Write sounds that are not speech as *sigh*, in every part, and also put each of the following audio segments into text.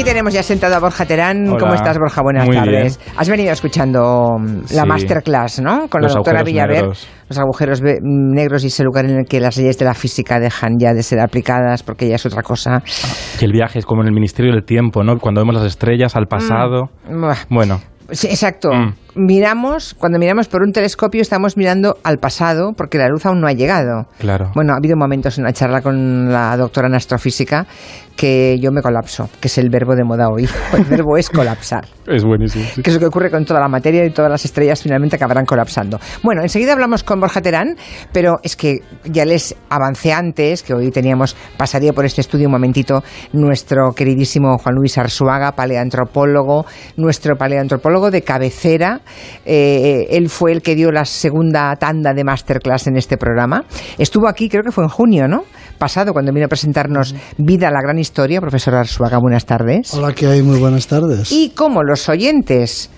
aquí tenemos ya sentado a Borja Terán. Hola. ¿Cómo estás, Borja? Buenas Muy tardes. bien. Has venido escuchando mm, la Sí. masterclass, ¿no? Con Los la doctora Villaver. negros. Los agujeros ve- negros y ese lugar en el que las leyes de la física dejan ya de ser aplicadas porque ya es otra cosa. Que el viaje es como en el Ministerio del Tiempo, ¿no? Cuando vemos las estrellas al pasado. Buah. Bueno, Sí, exacto. Mm. Miramos, cuando miramos por un telescopio estamos mirando al pasado porque la luz aún no ha llegado. claro. Bueno, ha habido momentos en la charla con la doctora en astrofísica que yo me colapso, que es el verbo de moda hoy. *laughs* El verbo es colapsar. Es buenísimo. sí. que es lo que ocurre con toda la materia y todas las estrellas finalmente acabarán colapsando. Bueno, enseguida hablamos con Borja Terán, pero es que ya les avancé antes, que hoy teníamos, pasaría por este estudio un momentito, nuestro queridísimo Juan Luis Arzuaga, paleantropólogo, nuestro paleantropólogo de cabecera. Eh, él fue el que dio la segunda tanda de masterclass en este programa. Estuvo aquí, creo que fue en junio, ¿no? Pasado, cuando vino a presentarnos Vida, la gran historia. Profesor Arzuaga, buenas tardes. Hola, que hay? Muy buenas tardes. Y como los oyentes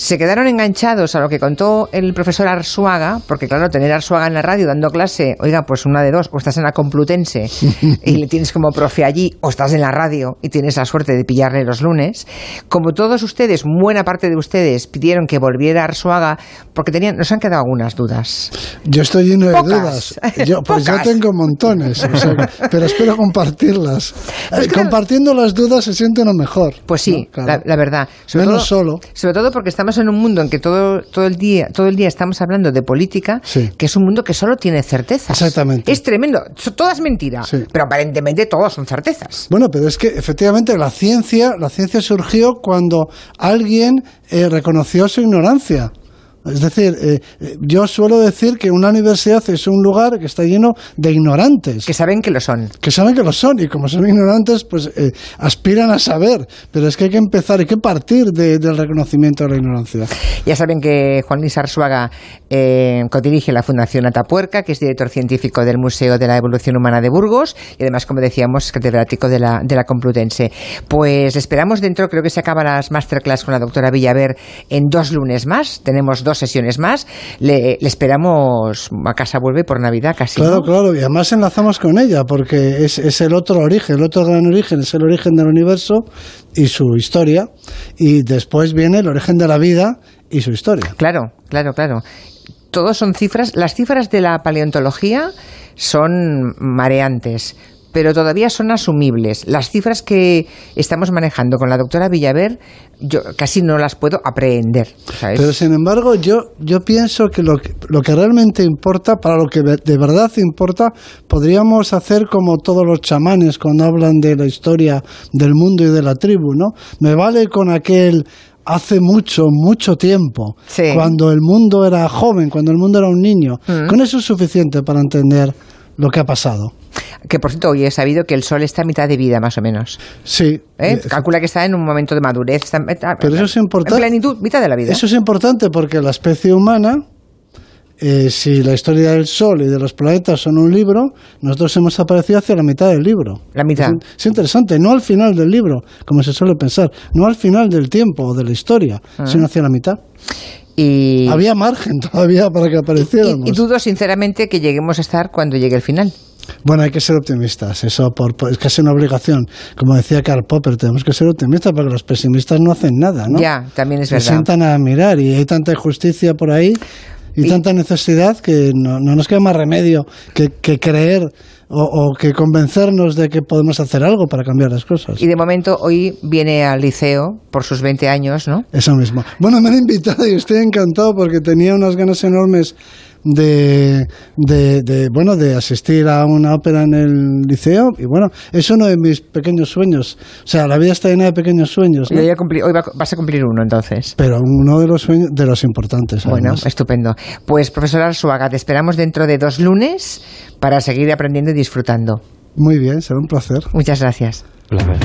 se quedaron enganchados a lo que contó el profesor Arzuaga, porque claro, tener a Arzuaga en la radio dando clase, oiga, pues una de dos, o estás en la Complutense *laughs* y le tienes como profe allí, o estás en la radio y tienes la suerte de pillarle los lunes. Como todos ustedes, buena parte de ustedes pidieron que volviera Arzuaga, porque tenían, nos han quedado algunas dudas. Yo estoy lleno de Pocas. dudas. Yo, *laughs* pues yo Pocas. tengo montones, o sea, pero espero compartirlas. Pues claro. Compartiendo las dudas se siente uno mejor. Pues sí, ¿no? Claro. la, la verdad. Sobre Menos todo, solo. Sobre todo porque estamos en un mundo en que todo, todo, el día, todo el día estamos hablando de política, Sí. que es un mundo que solo tiene certezas. Exactamente. Es tremendo. Todo es mentira, Sí. pero aparentemente todas son certezas. Bueno, pero es que efectivamente la ciencia, la ciencia surgió cuando alguien eh, reconoció su ignorancia. Es decir, eh, eh, yo suelo decir que una universidad es un lugar que está lleno de ignorantes. Que saben que lo son. que saben que lo son y como son ignorantes, pues eh, aspiran a saber. Pero es que hay que empezar, hay que partir de- del reconocimiento de la ignorancia. Ya saben que Juan Luis Arzuaga eh, codirige la Fundación Atapuerca, que es director científico del Museo de la Evolución Humana de Burgos y además, como decíamos, es catedrático de la, de la Complutense. Pues esperamos dentro, creo que se acaban las masterclass con la doctora Villaver en dos lunes más. Tenemos dos sesiones más. Le, le esperamos a casa vuelve por Navidad casi. Claro, ¿no? claro, y además enlazamos con ella, porque es, es el otro origen, el otro gran origen, es el origen del universo y su historia, y después viene el origen de la vida y su historia. Claro, claro, claro. Todos son cifras. Las cifras de la paleontología son mareantes, pero todavía son asumibles. Las cifras que estamos manejando con la doctora Villaver, yo casi no las puedo aprehender. ¿sabes? Pero sin embargo, yo, yo pienso que lo, que lo que realmente importa, para lo que de verdad importa, podríamos hacer como todos los chamanes cuando hablan de la historia del mundo y de la tribu, ¿no? Me vale con aquel hace mucho, mucho tiempo, Sí. cuando el mundo era joven, cuando el mundo era un niño. Mm. Con eso es suficiente para entender lo que ha pasado. Que por cierto, hoy he sabido que el Sol está a mitad de vida, más o menos. Sí. ¿eh? eh, Calcula que está en un momento de madurez. está- está- Pero eso es importante. En plenitud, mitad de la vida. Eso es importante porque la especie humana, eh, si la historia del Sol y de los planetas son un libro, nosotros hemos aparecido hacia la mitad del libro. La mitad. Es, es interesante, no al final del libro, como se suele pensar, no al final del tiempo o de la historia, Ah. sino hacia la mitad. Y, Había margen *laughs* todavía para que apareciéramos. y- y dudo sinceramente que lleguemos a estar cuando llegue el final. Bueno, hay que ser optimistas, eso por, por- es casi una obligación. Como decía Karl Popper, tenemos que ser optimistas porque los pesimistas no hacen nada, ¿no? Ya, también es se verdad. sientan a mirar y hay tanta injusticia por ahí y, Y- tanta necesidad que no, no nos queda más remedio que, que creer o, o que convencernos de que podemos hacer algo para cambiar las cosas. Y de momento hoy viene al liceo por sus 20 años, ¿no? Eso mismo. Bueno, me han invitado y estoy encantado porque tenía unas ganas enormes de, de, de, bueno de asistir a una ópera en el liceo y bueno es uno de mis pequeños sueños o sea la vida está llena de pequeños sueños Y ¿no? hoy, va- vas a cumplir uno entonces. pero uno de los sueños de los importantes Bueno, además. estupendo. Pues profesor Arzuaga, te esperamos dentro de dos lunes para seguir aprendiendo y disfrutando. muy bien será un placer Muchas gracias. placer.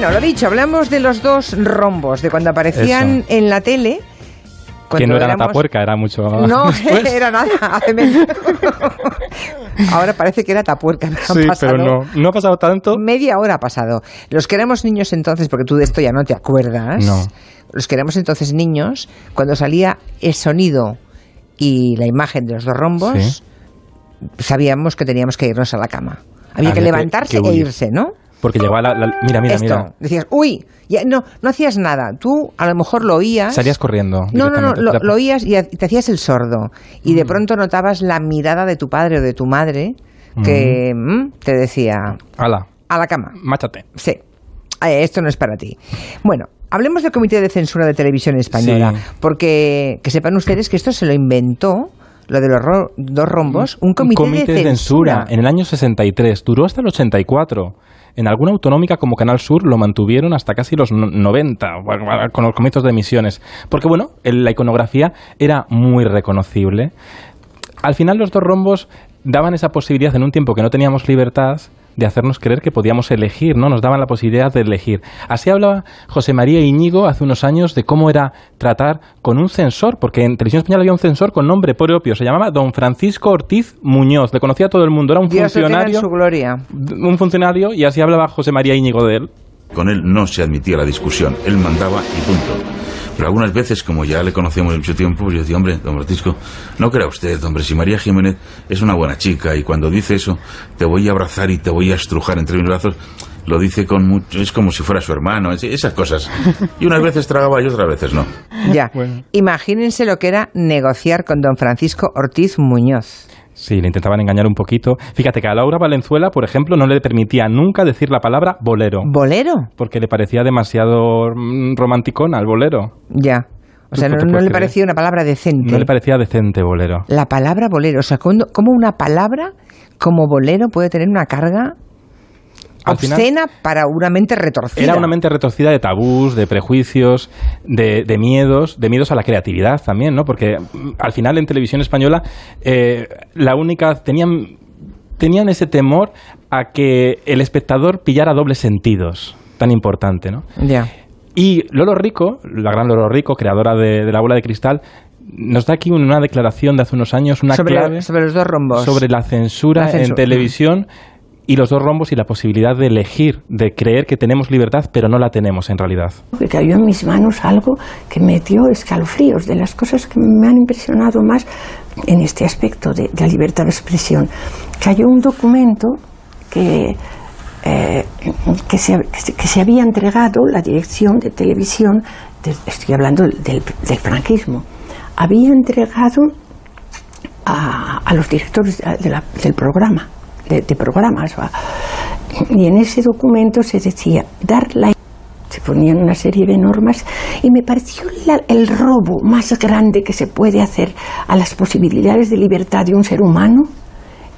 Bueno, lo dicho, hablamos de los dos rombos, de cuando aparecían Eso. en la tele. Que no era éramos- era mucho No, *laughs* *laughs* después. era nada. *laughs* Ahora parece que era tapuerca. Sí, pasado pero no, no ha pasado tanto. Media hora ha pasado. Los que éramos niños entonces, porque tú de esto ya no te acuerdas. No. Los que éramos entonces niños, cuando salía el sonido y la imagen de los dos rombos, Sí. sabíamos que teníamos que irnos a la cama. Había Había que levantarse que e irse, ¿no? Porque llegaba la, la- Mira, mira, Esto, mira. decías, uy, ya, no, no hacías nada. Tú a lo mejor lo oías. Salías corriendo. No, no, no, lo, oías y te hacías el sordo. Y Mm. de pronto notabas la mirada de tu padre o de tu madre que mm, te decía, Hala, a la cama. máchate. Sí, Eh, esto no es para ti. Bueno, hablemos del Comité de Censura de Televisión Española, Sí. porque que sepan ustedes que esto se lo inventó, lo de los ro- dos rombos, un comité, de censura en el año 63. Duró hasta el 84. En alguna autonómica como Canal Sur lo mantuvieron hasta casi los no- 90, bueno, con los comienzos de emisiones. Porque, bueno, la iconografía era muy reconocible. Al final los dos rombos daban esa posibilidad en un tiempo que no teníamos libertad de hacernos creer que podíamos elegir, ¿no? Nos daban la posibilidad de elegir. Así hablaba José María Íñigo hace unos años de cómo era tratar con un censor, porque en Televisión Española había un censor con nombre propio, se llamaba Don Francisco Ortiz Muñoz, le conocía a todo el mundo, era un Dios en funcionario, su gloria. un funcionario y así hablaba José María Íñigo de él. Con él no se admitía la discusión, él mandaba y punto. Pero algunas veces, como ya le conocíamos de mucho tiempo, pues yo decía, hombre, don Francisco, no crea usted, hombre, si María Jiménez es una buena chica y cuando dice eso, te voy a abrazar y te voy a estrujar entre mis brazos, lo dice con mucho, es como si fuera su hermano, es- esas cosas. Y unas veces tragaba y otras veces no. Ya. Imagínense lo que era negociar con don Francisco Ortiz Muñoz. Sí, le intentaban engañar un poquito. Fíjate que a Laura Valenzuela, por ejemplo, no le permitía nunca decir la palabra bolero. ¿Bolero? porque le parecía demasiado mm, romanticón al bolero. Ya. O sea, ¿Tú no, le creer? parecía una palabra decente. No le parecía decente bolero. La palabra bolero. O sea, ¿cómo cómo una palabra como bolero puede tener una carga Al final- obscena para una mente retorcida? Era una mente retorcida de tabús, de prejuicios, de, de miedos, de miedos a la creatividad también, ¿no? Porque mm, al final en televisión española eh, la única tenían tenían ese temor a que el espectador pillara dobles sentidos, tan importante, ¿no? Ya. Y Lolo Rico, la gran Lolo Rico, creadora de, de la bola de cristal, nos da aquí una declaración de hace unos años, una Sobre, clave sobre los dos rombos. sobre la censura, La censura. en televisión y los dos rombos y la posibilidad de elegir, de creer que tenemos libertad, pero no la tenemos en realidad. que cayó en mis manos algo que me dio escalofríos, de las cosas que me han impresionado más en este aspecto de, la libertad de expresión. Cayó un documento que, eh, que, se, que se- había entregado la dirección de televisión, de- estoy hablando del, del franquismo, había entregado a, a los directores de la- del programa, de, programas. va. Y en ese documento se decía dar la se ponían una serie de normas y me pareció la- el robo más grande que se puede hacer a las posibilidades de libertad de un ser humano,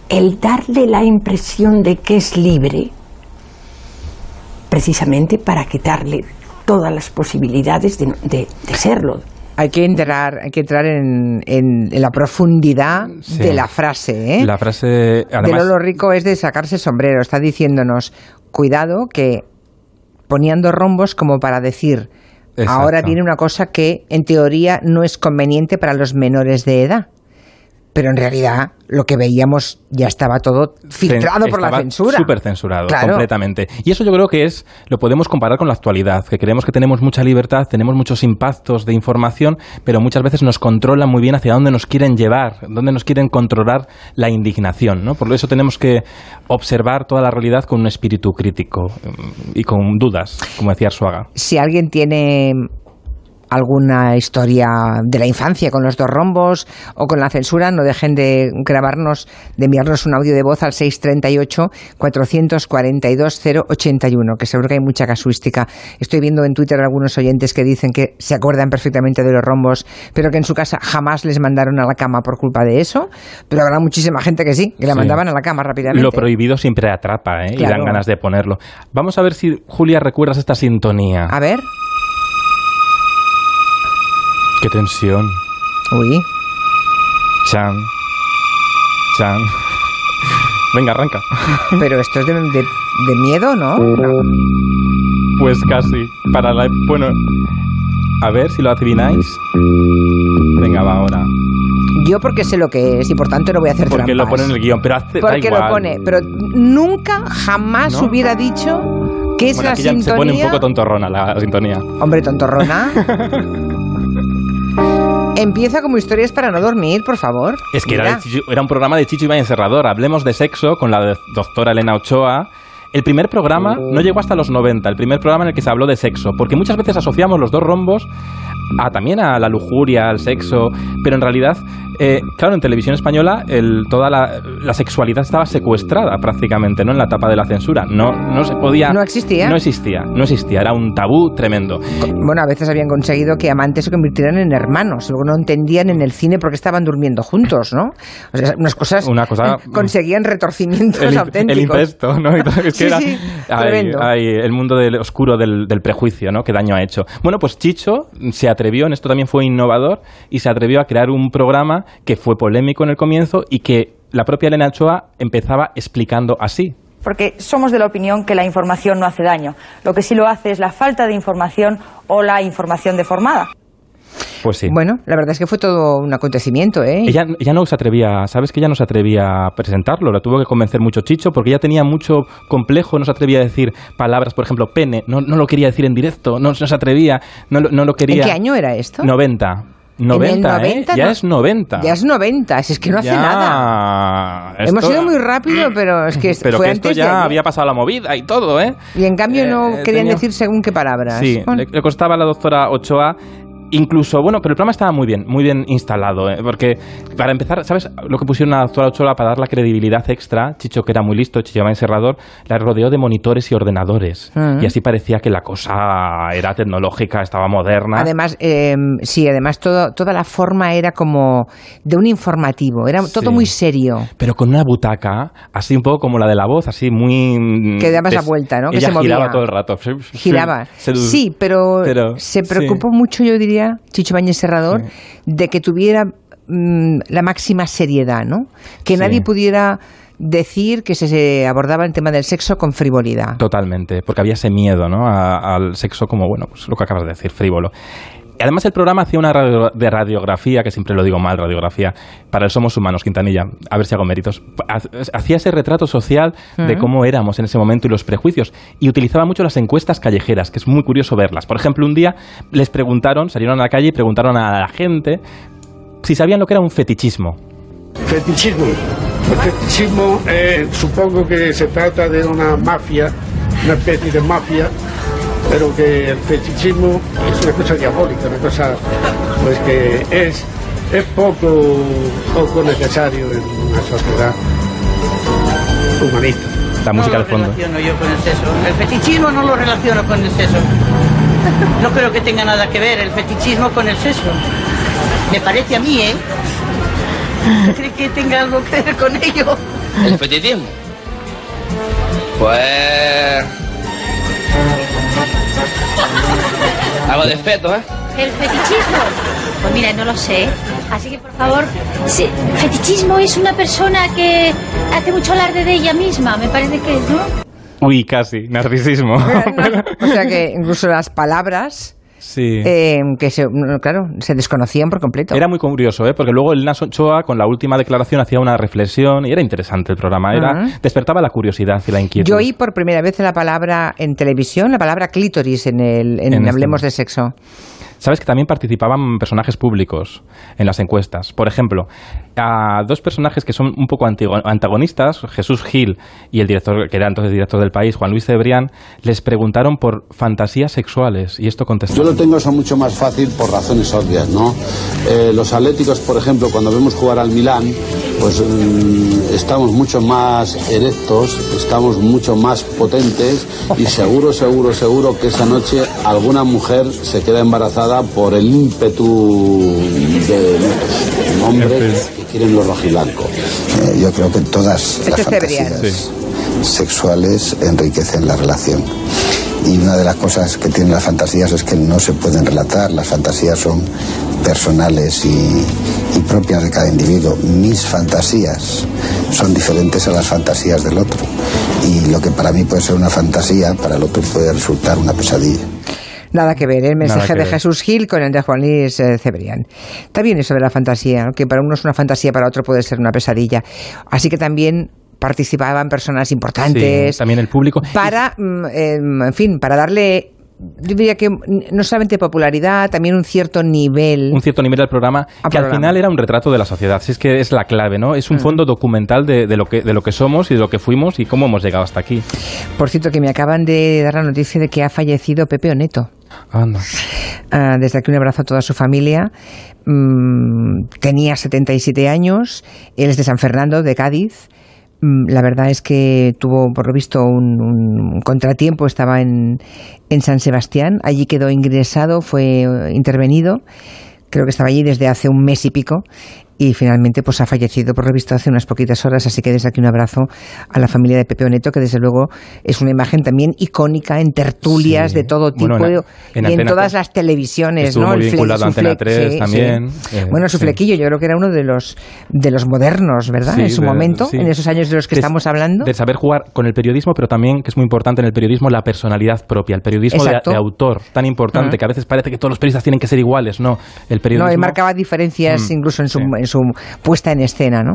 el darle la impresión de que es libre, precisamente para quitarle todas las posibilidades de, de- de serlo. Hay que entrar, hay que entrar en, la profundidad Sí. de la frase, ¿eh? La frase, de Lolo Rico es de sacarse sombrero. Está diciéndonos, cuidado, que poniendo rombos como para decir, Exacto. ahora viene una cosa que en teoría no es conveniente para los menores de edad. Pero en realidad lo que veíamos ya estaba todo filtrado por la censura. Súper censurado, Claro. completamente. Y eso yo creo que es, lo podemos comparar con la actualidad, que creemos que tenemos mucha libertad, tenemos muchos impactos de información, pero muchas veces nos controlan muy bien hacia dónde nos quieren llevar, dónde nos quieren controlar la indignación, ¿no? Por eso tenemos que observar toda la realidad con un espíritu crítico mm, y con dudas, como decía Arsuaga. Si alguien tiene alguna historia de la infancia con los dos rombos o con la censura, no dejen de grabarnos, de enviarnos un audio de voz al 638-442-081, que seguro que hay mucha casuística. Estoy viendo en Twitter algunos oyentes que dicen que se acuerdan perfectamente de los rombos, pero que en su casa jamás les mandaron a la cama por culpa de eso, pero habrá muchísima gente que sí, que la Sí. mandaban a la cama rápidamente. Lo prohibido siempre atrapa, ¿eh? Y dan ganas de ponerlo. Vamos a ver si, Julia, recuerdas esta sintonía. A ver, Qué tensión. uy, Chan. Chan. Venga, arranca. pero esto es de, de- de miedo, ¿no? No. Pues casi. Para la. Bueno. A ver si lo adivináis. Venga, va ahora. Yo porque sé lo que es y por tanto no voy a hacer Porque lo trampas. pone en el guion, pero hace. da Porque lo igual. pone, pero nunca jamás ¿No? hubiera dicho que es Bueno, la ya se sintonía. pone un poco tontorrona la sintonía. Hombre, tontorrona. *laughs* Empieza como historias para no dormir, por favor. Es que era, Chicho- era un programa de Chicho Ibañez Serrador. Hablemos de sexo con la doctora Elena Ochoa. El primer programa no llegó hasta los 90, el primer programa en el que se habló de sexo, porque muchas veces asociamos los dos rombos a, también a la lujuria, al sexo, pero en realidad, eh, claro, en televisión española el- toda la, la sexualidad estaba secuestrada prácticamente, ¿no? En la etapa de la censura. No, no se podía... ¿No existía? No existía, no existía. Era un tabú tremendo. Bueno, a veces habían conseguido que amantes se convirtieran en hermanos, luego no entendían en el cine por qué estaban durmiendo juntos, ¿no? O sea, unas cosas Una cosa- *laughs* conseguían retorcimientos el, auténticos. el incesto, ¿no? *laughs* Es que Sí, era- sí, ay, tremendo. ay, el mundo del, oscuro del, del prejuicio, ¿no? Qué daño ha hecho. Bueno, pues Chicho se atrevió, en esto también fue innovador, y se atrevió a crear un programa que fue polémico en el comienzo y que la propia Elena Ochoa empezaba explicando así. porque somos de la opinión que la información no hace daño. Lo que sí lo hace es la falta de información o la información deformada. Pues sí. Bueno, la verdad es que fue todo un acontecimiento, ¿eh? Ella, ella no se atrevía, ¿sabes que ella no se atrevía a presentarlo? La tuvo que convencer mucho Chicho porque ella tenía mucho complejo, no se atrevía a decir palabras, por ejemplo, pene, no, no lo quería decir en directo, no, no se atrevía, no, lo- no lo quería. ¿En qué año era esto? 90. 90, En el 90, ¿eh? Ya no- es 90. Ya es 90, si es que no hace Ya, nada. Hemos esto- ido muy rápido, *clears throat* pero es que Pero fue que esto antes de ya ayer. había pasado la movida y todo, ¿eh? Y en cambio no Eh, querían tenía- decir según qué palabras. Sí, Bueno. le, le costaba a la doctora Ochoa. Incluso, bueno, pero el programa estaba muy bien, muy bien instalado, ¿eh? porque para empezar, ¿sabes lo que pusieron a la doctora Ochoa para dar la credibilidad extra? Chicho, que era muy listo, Chicho Ibañez Serrador, la rodeó de monitores y ordenadores. Mm. Y así parecía que la cosa era tecnológica, estaba moderna. Además, eh, sí, además todo, toda la forma era como de un informativo, era todo Sí. muy serio. pero con una butaca, así un poco como la de la voz, así muy... Que dabas la vuelta, ¿no? Que Ella se movía. giraba todo el rato. Giraba. Se- Sí, pero, pero, se sí. preocupó mucho, yo diría, Chicho Bañez Serrador, de que tuviera mm, la máxima seriedad, ¿no? Que Sí. nadie pudiera decir que se, se abordaba el tema del sexo con frivolidad. Totalmente, porque había ese miedo ¿no? A- al sexo como, bueno, pues lo que acabas de decir, frívolo. Además, el programa hacía una radio- de radiografía, que siempre lo digo mal, radiografía, para el Somos Humanos, Quintanilla, a ver si hago méritos. Ha- Hacía ese retrato social de cómo éramos en ese momento y los prejuicios. Y utilizaba mucho las encuestas callejeras, que es muy curioso verlas. Por ejemplo, un día les preguntaron, salieron a la calle y preguntaron a la gente si sabían lo que era un fetichismo. Fetichismo. El fetichismo eh, supongo que se trata de una mafia, una especie de mafia, pero que el fetichismo es una cosa diabólica, una cosa pues que es, es poco, poco necesario en una sociedad humanista. La música de no fondo. lo relaciono yo con el sexo. El fetichismo no lo relaciono con el sexo. No creo que tenga nada que ver el fetichismo con el sexo. Me parece a mí, ¿eh? ¿Cree que tenga algo que ver con ello? ¿El fetichismo? Pues... Algo de feto, ¿eh? ¿El fetichismo? Pues mira, no lo sé. Así que, por favor, sí, fetichismo es una persona que hace mucho alarde de ella misma, me parece que es, ¿no? Uy, casi, narcisismo. *laughs* o sea que incluso las palabras, sí. eh, que se, no, claro, se desconocían por completo. Era muy curioso, ¿eh? porque luego el Nas Ochoa, con la última declaración, hacía una reflexión y era interesante el programa. Era, Ajá. Despertaba la curiosidad y la inquietud. Yo oí por primera vez la palabra en televisión, la palabra clítoris en el en, En este- Hablemos de Sexo. Sabes que también participaban personajes públicos en las encuestas. Por ejemplo, a dos personajes que son un poco antagonistas, Jesús Gil y el director, que era entonces director del país, Juan Luis Cebrián, les preguntaron por fantasías sexuales y esto contestó. Yo lo tengo eso mucho más fácil por razones obvias, ¿no? Eh, los atléticos, por ejemplo, cuando vemos jugar al Milán, pues mm, estamos mucho más erectos, estamos mucho más potentes y seguro, seguro, seguro que esa noche alguna mujer se queda embarazada por el ímpetu de hombres que quieren lo rojiblanco. Eh, yo creo que todas las fantasías sexuales enriquecen la relación. Y una de las cosas que tienen las fantasías es que no se pueden relatar. Las fantasías son personales y, y propias de cada individuo. Mis fantasías son diferentes a las fantasías del otro. Y lo que para mí puede ser una fantasía, para el otro puede resultar una pesadilla. Nada que ver, el mensaje de ver. Jesús Gil con el de Juan Luis eh, Cebrián. Está bien eso de la fantasía, que para uno es una fantasía, para otro puede ser una pesadilla. Así que también participaban personas importantes Sí, también el público. para, mm, em, en fin, para darle yo diría que no solamente popularidad, también un cierto nivel. Un cierto nivel del programa, que al programa. final era un retrato de la sociedad. Si es que es la clave, ¿no? Es un Mm. fondo documental de, de lo que, de lo que somos y de lo que fuimos y cómo hemos llegado hasta aquí. Por cierto, que me acaban de dar la noticia de que ha fallecido Pepe Oneto. Ah, desde aquí un abrazo a toda su familia. Mm, tenía 77 años, él es de San Fernando, de Cádiz. Mm, La verdad es que tuvo, por lo visto, un, un contratiempo, estaba en, en San Sebastián, allí quedó ingresado, fue eh, intervenido, creo que estaba allí desde hace un mes y pico y finalmente pues ha fallecido por lo visto hace unas poquitas horas, así que desde aquí un abrazo a la familia de Pepe Oneto, que desde luego es una imagen también icónica en tertulias Sí. de todo tipo Bueno, en- y en en Antena todas tres las televisiones, estuvo ¿no? muy El vinculado a Antena fle- 3 sí, también, sí. eh, bueno, su flequillo yo creo que era uno de los de los modernos, ¿verdad? En su de- momento, en esos años de los que De- estamos hablando. De saber jugar con el periodismo, pero también, que es muy importante en el periodismo, la personalidad propia, el periodismo de, de autor, tan importante, Ujú. que a veces parece que todos los periodistas tienen que ser iguales, no. El periodismo... No, él marcaba diferencias Mm, incluso en su, en su puesta en escena, ¿no?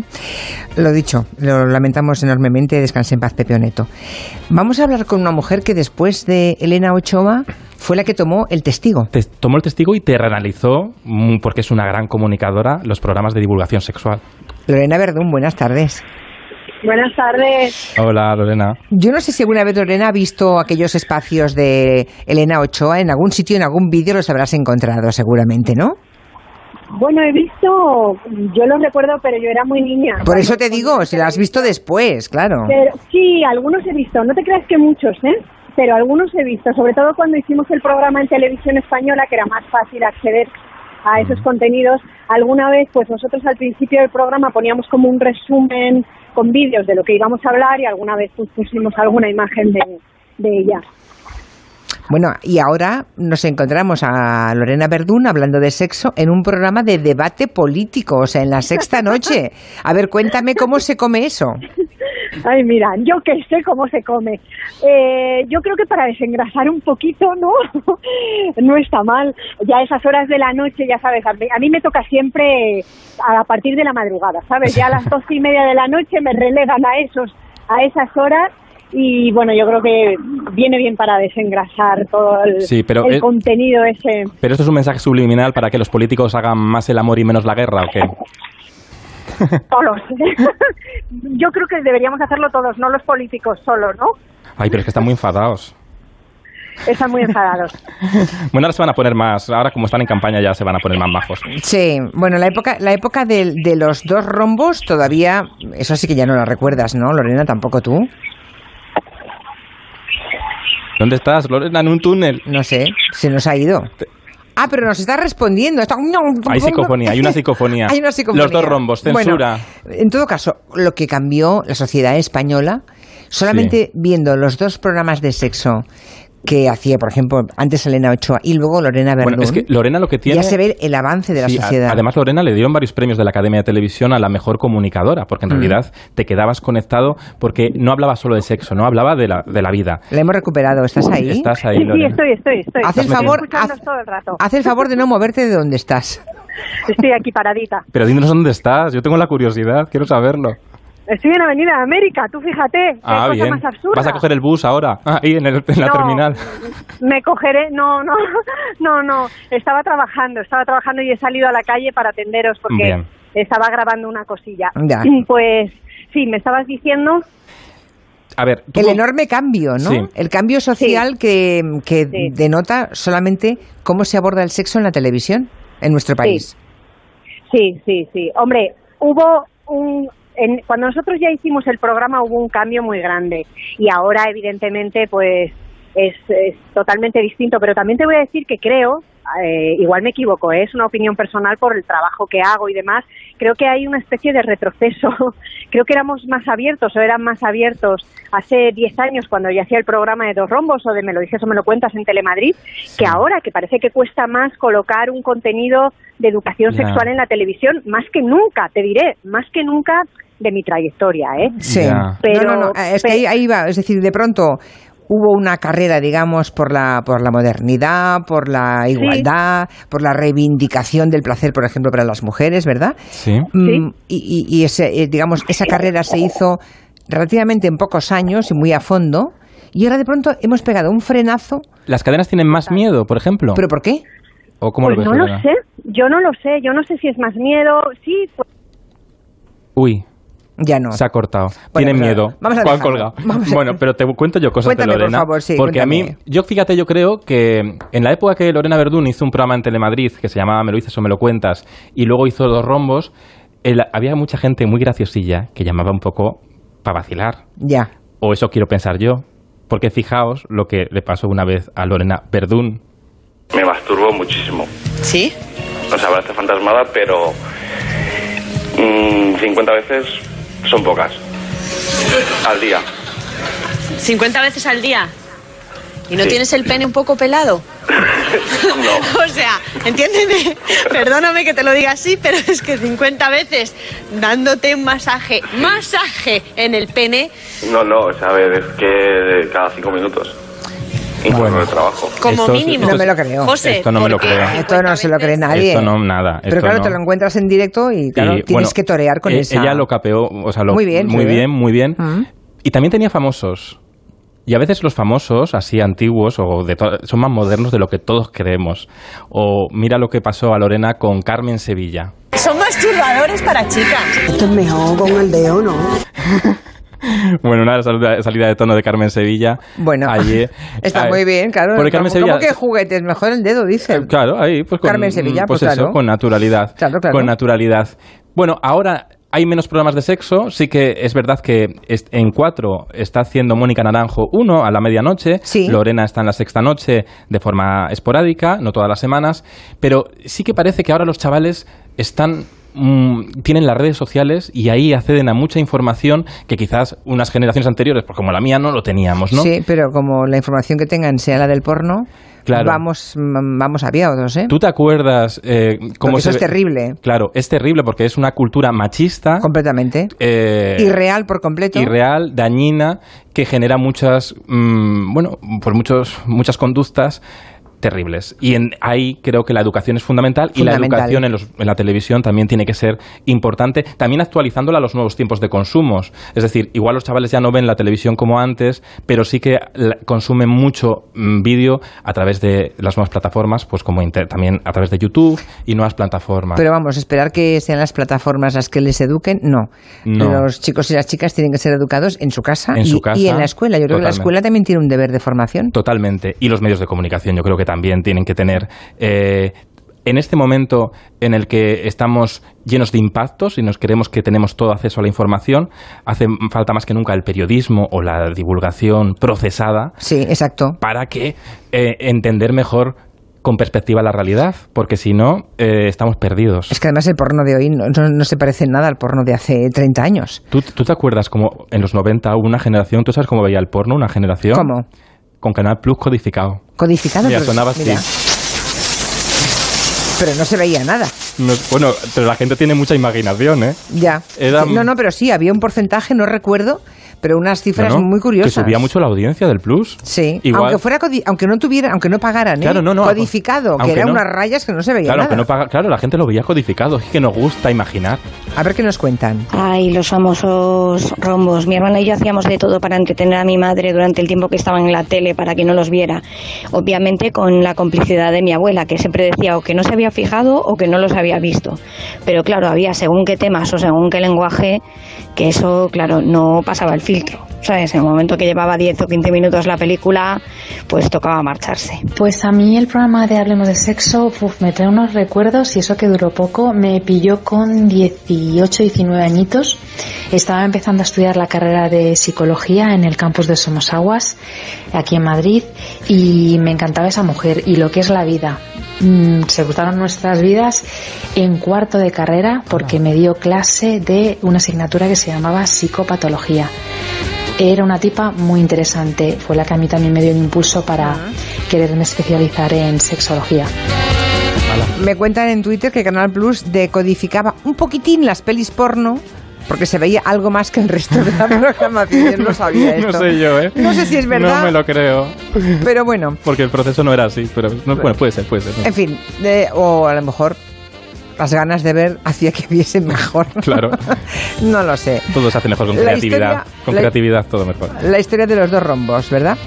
Lo dicho, lo lamentamos enormemente, descanse en paz Pepe Oneto. Vamos a hablar con una mujer que después de Elena Ochoa fue la que tomó el testigo. Te tomó el testigo y te reanalizó, mm, porque es una gran comunicadora, los programas de divulgación sexual. Lorena Verdún, buenas tardes. Buenas tardes. Hola, Lorena. Yo no sé si alguna vez Lorena ha visto aquellos espacios de Elena Ochoa en algún sitio, en algún vídeo los habrás encontrado seguramente, ¿no? Bueno, he visto, yo lo recuerdo, pero yo era muy niña. Por eso te digo, si la has visto después, claro. Pero, sí, algunos he visto, no te creas que muchos, ¿eh? Pero algunos he visto, sobre todo cuando hicimos el programa en televisión española, que era más fácil acceder a esos contenidos. Alguna vez, pues nosotros al principio del programa poníamos como un resumen con vídeos de lo que íbamos a hablar y alguna vez pues, pusimos alguna imagen de, de ella. Bueno, y ahora nos encontramos a Lorena Verdún hablando de sexo en un programa de debate político, o sea, en la sexta noche. A ver, cuéntame cómo se come eso. Ay, mira, yo que sé cómo se come. Eh, yo creo que para desengrasar un poquito, ¿no? *laughs* no está mal. Ya a esas horas de la noche, ya sabes, a mí, a mí me toca siempre a partir de la madrugada, ¿sabes? Ya a las doce y media de la noche me relegan a esos, a esas horas. Y bueno, yo creo que viene bien para desengrasar todo el, Sí, pero el es- contenido ese. Pero esto es un mensaje subliminal para que los políticos hagan más el amor y menos la guerra, ¿o qué? *laughs* Solos. *laughs* yo creo que deberíamos hacerlo todos, no los políticos solos, ¿no? Ay, pero es que están muy enfadados. Están muy enfadados. *laughs* Bueno, ahora se van a poner más, ahora como están en campaña ya se van a poner más majos. Sí, bueno, la época, la época de, de los dos rombos todavía, eso sí que ya no la recuerdas, ¿no, Lorena? Tampoco tú. ¿Dónde estás, Lorena? En un túnel. No sé, se nos ha ido. Ah, pero nos está respondiendo. Está- Hay psicofonía, hay una psicofonía. *laughs* Hay una psicofonía. Los dos rombos, censura. Bueno, en todo caso, lo que cambió la sociedad española, solamente viendo los dos programas de sexo que hacía, por ejemplo, antes Elena Ochoa y luego Lorena Verdún, Bueno, es que Lorena lo que tiene... ya se ve el avance de la Sí, a- sociedad. además, Lorena le dieron varios premios de la Academia de Televisión a la mejor comunicadora, porque en Mm. realidad te quedabas conectado porque no hablaba solo de sexo, no hablaba de la, de la vida. La hemos recuperado. ¿Estás ahí? Estás ahí, Sí, sí, estoy, estoy, estoy. Haz el favor, escuchándoos haz- todo el rato. Haz el favor de no moverte de donde estás. Estoy aquí paradita. Pero dinos dónde estás, yo tengo la curiosidad, quiero saberlo. Estoy en Avenida de América, tú fíjate, qué Ah, cosa bien. más absurda. Vas a coger el bus ahora, ah, *laughs* ahí en, el- en la No. terminal. Me cogeré, no, no, *laughs* no, no, estaba trabajando, estaba trabajando y he salido a la calle para atenderos porque Bien. estaba grabando una cosilla. Ya. *clears throat* Pues sí, me estabas diciendo, A ver, tú El enorme cambio, ¿no? Sí. El cambio social que, que Sí. denota solamente cómo se aborda el sexo en la televisión en nuestro país. sí, sí, sí, hombre, hubo un... en- cuando nosotros ya hicimos el programa hubo un cambio muy grande y ahora evidentemente pues es, es totalmente distinto, pero también te voy a decir que creo, eh, igual me equivoco, ¿eh? es una opinión personal por el trabajo que hago y demás, creo que hay una especie de retroceso, *laughs* creo que éramos más abiertos o eran más abiertos hace 10 años cuando yo hacía el programa de Dos Rombos o de Me lo dices o me lo cuentas en Telemadrid, que ahora, que parece que cuesta más colocar un contenido de educación sexual en la televisión, más que nunca, te diré, más que nunca de mi trayectoria, ¿eh? Sí. Pero, no, no, no, es que ahí, ahí va, es decir, de pronto hubo una carrera, digamos, por la, por la modernidad, por la igualdad, por la reivindicación del placer, por ejemplo, para las mujeres, ¿verdad? Sí. Mm, y, y- y ese, eh, digamos, esa carrera se hizo relativamente en pocos años y muy a fondo. Y ahora de pronto hemos pegado un frenazo las cadenas tienen más miedo, por ejemplo. ¿Pero por qué? ¿O cómo Pues lo ves, no lo sé, yo no lo sé, yo no sé si es más miedo, sí, pues Uy, Ya no. se ha cortado. Bueno, Tienen miedo. vamos a ¿Cuál dejarlo. colgado? Vamos a- Bueno, pero te cuento yo cosas Cuéntame, de por Lorena. favor, sí, porque a mí, cuéntame. yo fíjate, yo creo que en la época que Lorena Verdún hizo un programa en Telemadrid que se llamaba Me lo dices o me lo cuentas y luego hizo Dos Rombos, el- había mucha gente muy graciosilla que llamaba un poco para vacilar. Ya. O eso quiero pensar yo. Porque fijaos lo que le pasó una vez a Lorena Verdún. Me masturbo muchísimo. ¿Sí? O sea, parece fantasmada, pero mm, 50 veces son pocas. Al día. 50 veces al día. ¿Y no Sí. tienes el pene un poco pelado? *laughs* No. *laughs* O sea, entiéndeme, perdóname que te lo diga así, pero es que 50 veces dándote un masaje, masaje en el pene, No, no, a ver, es que cada cinco minutos. En el trabajo. como Esto es- mínimo. esto No me lo creo. José, Esto no me lo creo. Esto no se lo cree nadie. Esto no, nada. Pero esto claro, no. te lo encuentras en directo y claro, Y, tienes bueno, que torear con eh, esa. Ella lo capeó, o sea, lo- Muy bien, muy sí. bien, muy bien. Mm. Y también tenía famosos. Y a veces los famosos, así antiguos, o de to- son más modernos de lo que todos creemos. O mira lo que pasó a Lorena con Carmen Sevilla. Son masturbadores para chicas. Esto es mejor con el dedo, ¿no? *laughs* *laughs* Bueno, una salida, salida de tono de Carmen Sevilla. Bueno, Ayer, *laughs* Está muy bien, claro. Porque Carmen ¿Cómo Sevilla, que juguetes? Mejor el dedo, dice. Claro, ahí, pues con, Carmen Sevilla, pues pues eso, claro. con naturalidad. Claro, claro. Con naturalidad. Bueno, ahora hay menos programas de sexo. Sí que es verdad que en cuatro está haciendo Mónica Naranjo uno a la medianoche. Lorena está en la sexta noche de forma esporádica, no todas las semanas. Pero sí que parece que ahora los chavales están mm, tienen las redes sociales y ahí acceden a mucha información que quizás unas generaciones anteriores, pues como la mía, no lo teníamos, ¿no? Sí, pero como la información que tengan sea la del porno, Claro. vamos, mm, vamos aviados, ¿eh? ¿Tú te acuerdas eh, cómo Porque eso se es terrible. Claro, es terrible porque es una cultura machista. Completamente. eh, Irreal por completo. irreal, dañina, que genera muchas, mm, bueno, pues muchos, muchas conductas terribles. Y en, ahí creo que la educación es fundamental, y la educación en, los- en la televisión también tiene que ser importante, también actualizándola a los nuevos tiempos de consumos. Es decir, igual los chavales ya no ven la televisión como antes, pero sí que consumen mucho mm, vídeo a través de las nuevas plataformas, pues como inter- también a través de YouTube y nuevas plataformas. Pero vamos, esperar que sean las plataformas las que les eduquen, no. No. Los chicos y las chicas tienen que ser educados en su casa, En y, su casa, y en la escuela. Yo creo que la escuela también tiene un deber de formación. Totalmente. Y los medios de comunicación yo creo que también tienen que tener... eh, en este momento en el que estamos llenos de impactos y nos creemos que tenemos todo acceso a la información, hace falta más que nunca el periodismo o la divulgación procesada. Sí, exacto. Para que eh, entender mejor con perspectiva la realidad, porque si no, eh, estamos perdidos. Es que además el porno de hoy no, no- no se parece en nada al porno de hace 30 años. ¿Tú, tú te acuerdas como en los 90 hubo una generación, tú sabes cómo veía el porno, una generación? ¿Cómo? Con Canal Plus codificado. Codificado. Mira, pero- sonaba así. mira. Pero no se veía nada. No- bueno, pero la gente tiene mucha imaginación, ¿eh? Ya. Era- No, no, pero sí, había un porcentaje, no recuerdo, pero unas cifras No, no, muy curiosas. Que subía mucho la audiencia del Plus. Sí, Igual- aunque fuera codi- aunque no tuviera, aunque no pagaran, ¿eh? Claro, no, no, codificado, que aunque eran no. unas rayas que no se veía Claro, nada. que no paga- claro, la gente lo veía codificado. Es que nos gusta imaginar. A ver qué nos cuentan. Ay, los famosos rombos. Mi hermana y yo hacíamos de todo para entretener a mi madre durante el tiempo que estaban en la tele para que no los viera. Obviamente con la complicidad de mi abuela, que siempre decía o que no se había fijado o que no los había visto. Pero claro, había según qué temas o según qué lenguaje, que eso, claro, no pasaba el filtro. ¿Sabes? En el momento que llevaba 10 o 15 minutos la película, pues tocaba marcharse. Pues a mí el programa de Hablemos de Sexo uf, me trae unos recuerdos y eso que duró poco. Me pilló con 18, 19 añitos. Estaba empezando a estudiar la carrera de psicología en el campus de Somosaguas, aquí en Madrid, y me encantaba esa mujer y lo que es la vida. Mm, se cruzaron nuestras vidas en cuarto de carrera porque me dio clase de una asignatura que se llamaba psicopatología. Era una tipa muy interesante, fue la que a mí también me dio el impulso para quererme especializar en sexología. Me cuentan en Twitter que Canal Plus decodificaba un poquitín las pelis porno porque se veía algo más que el resto de la *laughs* programación. Yo no sabía esto. No sé yo, ¿eh? No sé si es verdad. No me lo creo. Pero bueno, Porque el proceso no era así. Pero no, bueno, puede ser, puede ser. en fin, de- o a lo mejor las ganas de ver hacía que viese mejor. *laughs* Claro. no lo sé. Todo se hace mejor con La creatividad. historia- con la- creatividad todo mejor. La historia de los dos rombos, ¿verdad?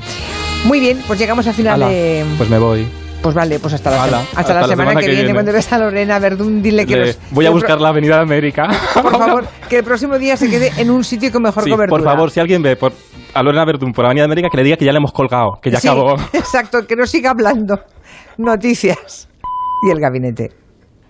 Muy bien, pues llegamos al final Ala, de... Pues me voy. Pues vale, pues hasta la, Ala, sema- hasta la semana, que, viene. Cuando ves a Lorena Verdún, dile que... Le- los- voy a buscar la Avenida de América. *laughs* Por favor, que el próximo día se quede en un sitio con mejor Sí, cobertura. por favor, si alguien ve por, a Lorena Verdún por la Avenida de América, que le diga que ya le hemos colgado, que ya Sí, acabó. *laughs* Exacto, que no siga hablando. Noticias. Y el gabinete.